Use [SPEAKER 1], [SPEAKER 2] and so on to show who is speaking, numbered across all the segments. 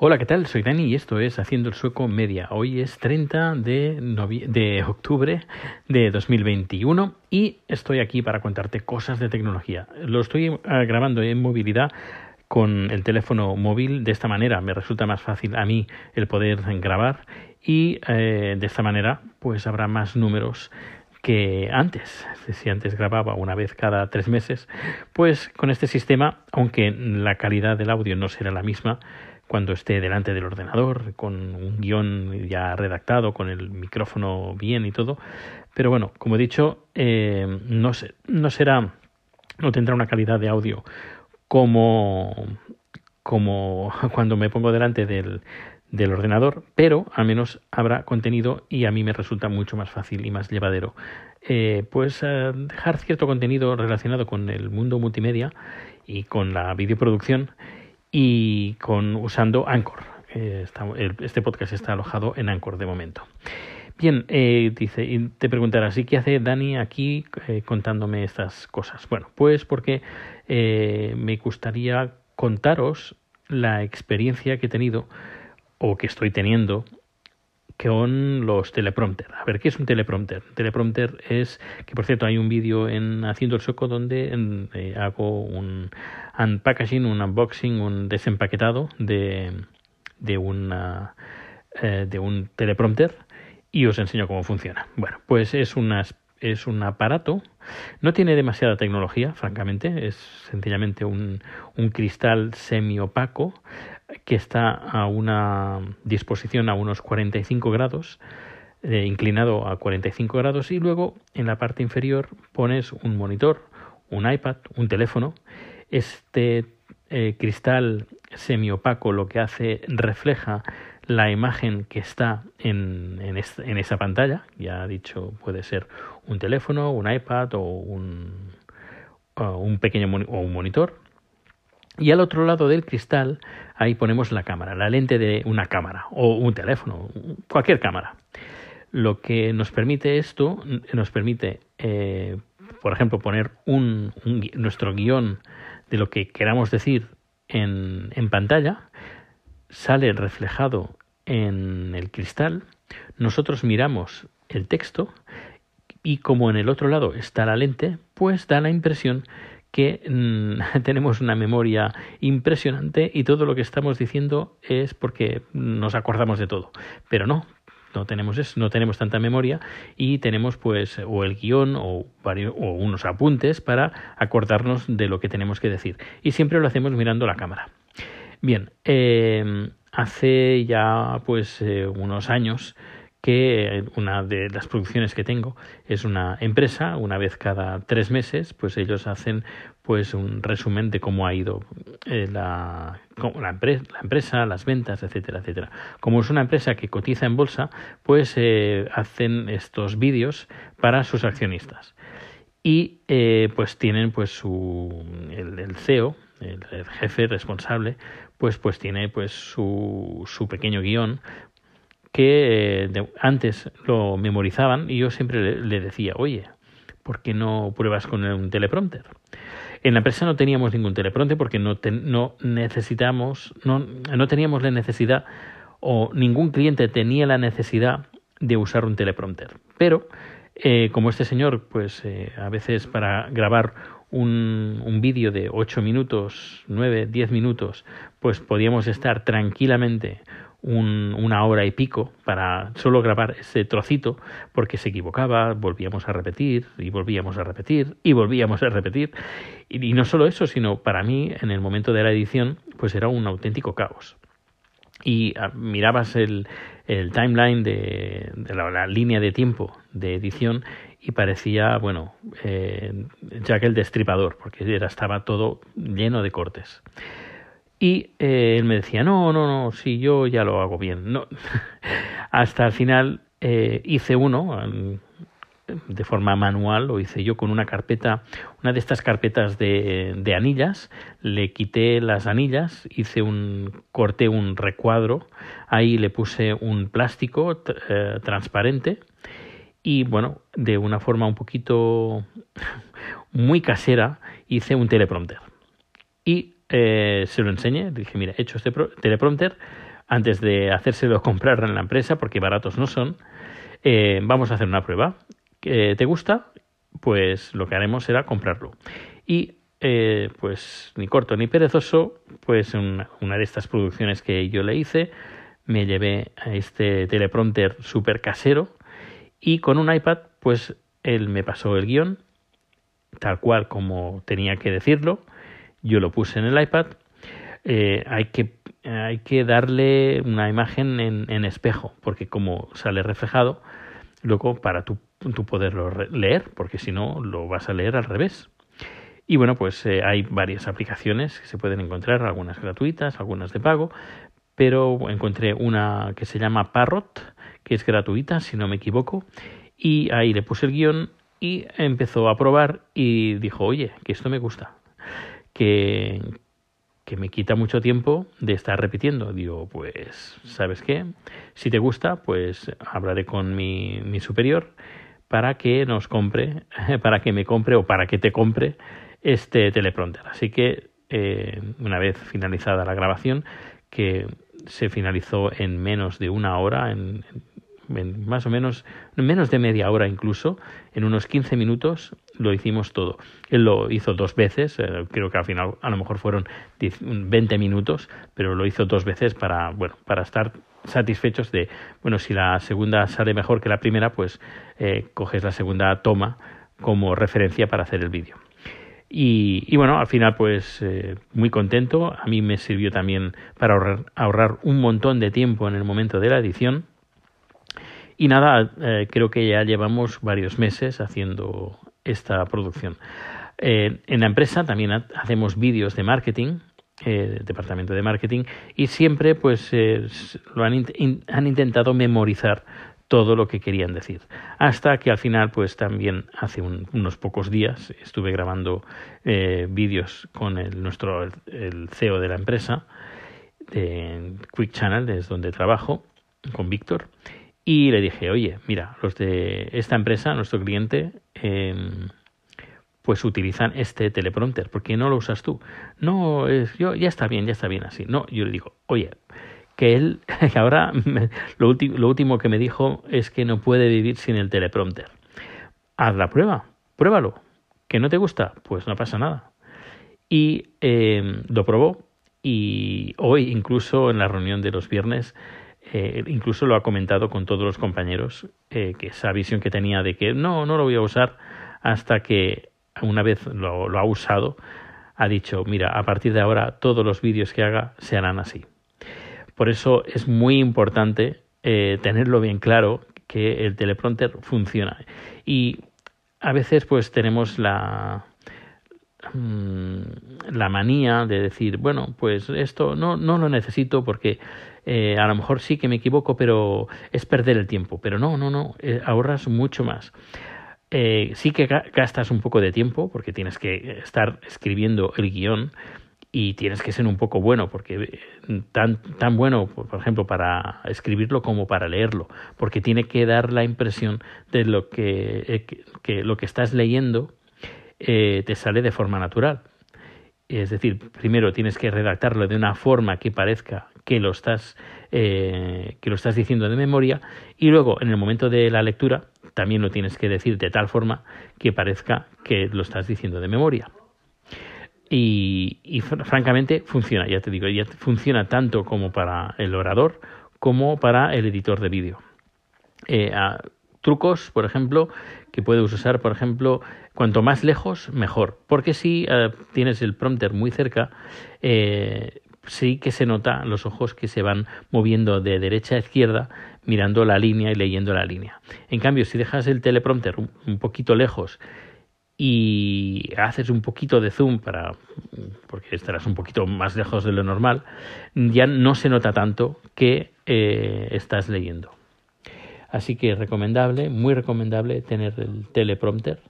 [SPEAKER 1] Hola, ¿qué tal? Soy Dani y esto es Haciendo el Sueco Media. Hoy es 30 de, de octubre de 2021 y estoy aquí para contarte cosas de tecnología. Lo estoy eh, grabando en movilidad con el teléfono móvil. De esta manera me resulta más fácil a mí el poder grabar y eh, de esta manera pues habrá más números que antes, si antes grababa una vez cada tres meses, pues con este sistema, aunque la calidad del audio no será la misma, cuando esté delante del ordenador, con un guion ya redactado, con el micrófono bien y todo. Pero bueno, como he dicho, eh, no, no será, no tendrá una calidad de audio como, cuando me pongo delante del, del ordenador, pero al menos habrá contenido y a mí me resulta mucho más fácil y más llevadero. Eh, pues eh, dejar cierto contenido relacionado con el mundo multimedia y con la videoproducción y con usando Anchor. Eh, este podcast está alojado en Anchor de momento. Bien, eh, dice, y te preguntarás, ¿y qué hace Dani aquí eh, contándome estas cosas? Bueno, pues porque me gustaría contaros la experiencia que he tenido o que estoy teniendo con los teleprompter. A ver, ¿qué es un teleprompter? teleprompter es, que por cierto hay un vídeo en Haciendo el Soco donde eh, hago un unpackaging, un unboxing, un desempaquetado de, de, una, eh, de un teleprompter y os enseño cómo funciona. Bueno, pues es, una, es un aparato, no tiene demasiada tecnología, francamente, es sencillamente un, un cristal semi-opaco que está a una disposición a unos 45 grados, eh, inclinado a 45 grados, y luego en la parte inferior pones un monitor, un iPad, un teléfono. Este eh, cristal semiopaco lo que hace refleja la imagen que está en, en, esa pantalla. Ya ha dicho, puede ser un teléfono, un iPad o un, un pequeño o un monitor. Y al otro lado del cristal, ahí ponemos la cámara, la lente de una cámara o un teléfono, cualquier cámara. Lo que nos permite esto, nos permite, eh, por ejemplo, poner un, nuestro guion de lo que queramos decir en, en pantalla, sale reflejado en el cristal, nosotros miramos el texto y como en el otro lado está la lente, pues da la impresión que mm, tenemos una memoria impresionante y todo lo que estamos diciendo es porque nos acordamos de todo. Pero no, no tenemos eso, no tenemos tanta memoria y tenemos pues o el guion o, varios, o unos apuntes para acordarnos de lo que tenemos que decir. Y siempre lo hacemos mirando la cámara. Bien, eh, hace ya pues eh, unos años que una de las producciones que tengo es una empresa, una vez cada tres meses, pues ellos hacen pues un resumen de cómo ha ido eh, la, la, empresa, las ventas, etcétera, etcétera. Como es una empresa que cotiza en bolsa, pues eh, hacen estos vídeos para sus accionistas. Y eh, pues tienen pues su el, CEO, el, jefe responsable, pues pues tiene pues su, su pequeño guion que eh, antes lo memorizaban y yo siempre le, decía, oye, ¿por qué no pruebas con un teleprompter? En la empresa no teníamos ningún teleprompter porque no, no necesitamos, no, teníamos la necesidad o ningún cliente tenía la necesidad de usar un teleprompter. Pero eh, como este señor, pues eh, a veces para grabar un, un vídeo de 8 minutos, 9, 10 minutos, pues podíamos estar tranquilamente un, una hora y pico para solo grabar ese trocito porque se equivocaba, volvíamos a repetir y volvíamos a repetir y volvíamos a repetir. Y, no solo eso, sino para mí en el momento de la edición pues era un auténtico caos. Y ah, mirabas el, el timeline de, de la, línea de tiempo de edición y parecía, bueno, eh, Jack el Destripador, porque era, estaba todo lleno de cortes. Y eh, él me decía, no, no, no, si yo ya lo hago bien. No. Hasta el final eh, hice uno de forma manual, lo hice yo con una carpeta, una de estas carpetas de, de anillas, le quité las anillas, hice un, corté un recuadro, ahí le puse un plástico eh, transparente y bueno, de una forma un poquito muy casera hice un teleprompter. Y eh, se lo enseñé. dije, mira, he hecho este teleprompter antes de hacérselo comprar en la empresa, porque baratos no son. Eh, vamos a hacer una prueba. ¿Te gusta? Pues lo que haremos será comprarlo. Y eh, pues ni corto ni perezoso, pues una, una de estas producciones que yo le hice, me llevé a este teleprompter súper casero y con un iPad, pues él me pasó el guion, tal cual como tenía que decirlo, yo lo puse en el iPad, eh, hay, que, hay que darle una imagen en, en, espejo, porque como sale reflejado, luego para tú, poderlo leer, porque si no lo vas a leer al revés. Y bueno, pues eh, hay varias aplicaciones que se pueden encontrar, algunas gratuitas, algunas de pago, pero encontré una que se llama Parrot, que es gratuita, si no me equivoco, y ahí le puse el guion y empezó a probar y dijo, oye, que esto me gusta, que, que me quita mucho tiempo de estar repitiendo. Digo, pues, ¿sabes qué? Si te gusta, pues hablaré con mi, mi superior para que nos compre, para que me compre o para que te compre este teleprompter. Así que eh, una vez finalizada la grabación, que se finalizó en menos de una hora, en, más o menos, en menos de media hora incluso, en unos 15 minutos lo hicimos todo. Él lo hizo dos veces, eh, creo que al final a lo mejor fueron 20 minutos, pero lo hizo dos veces para, bueno, para estar satisfechos de, bueno, si la segunda sale mejor que la primera, pues eh, coges la segunda toma como referencia para hacer el vídeo. Y, bueno, al final pues eh, muy contento. A mí me sirvió también para ahorrar, ahorrar, un montón de tiempo en el momento de la edición. Y nada, eh, creo que ya llevamos varios meses haciendo esta producción. Eh, en la empresa también hacemos vídeos de marketing, departamento de marketing, y siempre pues lo han, han intentado memorizar todo lo que querían decir. Hasta que al final, pues también hace unos pocos días estuve grabando eh, vídeos con el, nuestro el CEO de la empresa, de Quick Channel, es donde trabajo, con Víctor, y le dije, oye, mira, los de esta empresa, nuestro cliente, em, pues utilizan este teleprompter, ¿por qué no lo usas tú? No, es, yo ya está bien, ya está bien así. No, yo le digo, oye, que él ahora lo, lo último que me dijo es que no puede vivir sin el teleprompter. Haz la prueba, pruébalo. ¿Que no te gusta? Pues no pasa nada. Y eh, lo probó y hoy incluso en la reunión de los viernes eh, incluso lo ha comentado con todos los compañeros eh, que esa visión que tenía de que no, no lo voy a usar hasta que una vez lo, lo ha usado ha dicho mira a partir de ahora todos los vídeos que haga se harán así. Por eso es muy importante eh, tenerlo bien claro que el teleprompter funciona. Y a veces pues tenemos la, mm, la manía de decir, bueno, pues esto no, no lo necesito porque eh, a lo mejor sí que me equivoco, pero es perder el tiempo. Pero no, no, no, eh, ahorras mucho más. sí que gastas un poco de tiempo porque tienes que estar escribiendo el guion y tienes que ser un poco bueno, porque eh, tan, tan bueno, por ejemplo, para escribirlo como para leerlo, porque tiene que dar la impresión de lo que, eh, que, lo que estás leyendo eh, te sale de forma natural. Es decir, primero tienes que redactarlo de una forma que parezca que lo estás, que lo estás diciendo de memoria y luego en el momento de la lectura también lo tienes que decir de tal forma que parezca que lo estás diciendo de memoria. Y, francamente funciona, ya te digo, ya funciona tanto como para el orador como para el editor de vídeo. Eh, trucos, por ejemplo, que puedes usar, por ejemplo, cuanto más lejos, mejor. Porque si eh, tienes el prompter muy cerca, eh, sí que se nota los ojos que se van moviendo de derecha a izquierda mirando la línea y leyendo la línea. En cambio, si dejas el teleprompter un poquito lejos y haces un poquito de zoom para porque estarás un poquito más lejos de lo normal, ya no se nota tanto que eh, estás leyendo. Así que recomendable, muy recomendable tener el teleprompter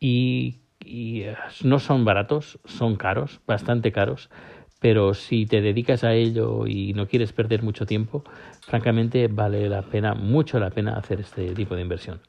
[SPEAKER 1] y, y eh, no son baratos, son caros, bastante caros, pero si te dedicas a ello y no quieres perder mucho tiempo, francamente vale la pena, mucho la pena hacer este tipo de inversión.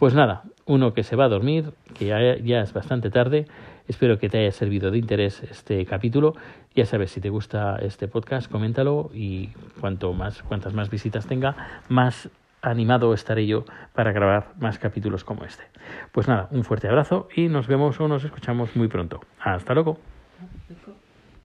[SPEAKER 1] Pues nada, uno que se va a dormir, que ya, es bastante tarde. Espero que te haya servido de interés este capítulo. Ya sabes, si te gusta este podcast, coméntalo y cuanto más, cuantas más visitas tenga, más animado estaré yo para grabar más capítulos como este. Pues nada, un fuerte abrazo y nos vemos o nos escuchamos muy pronto. Hasta luego.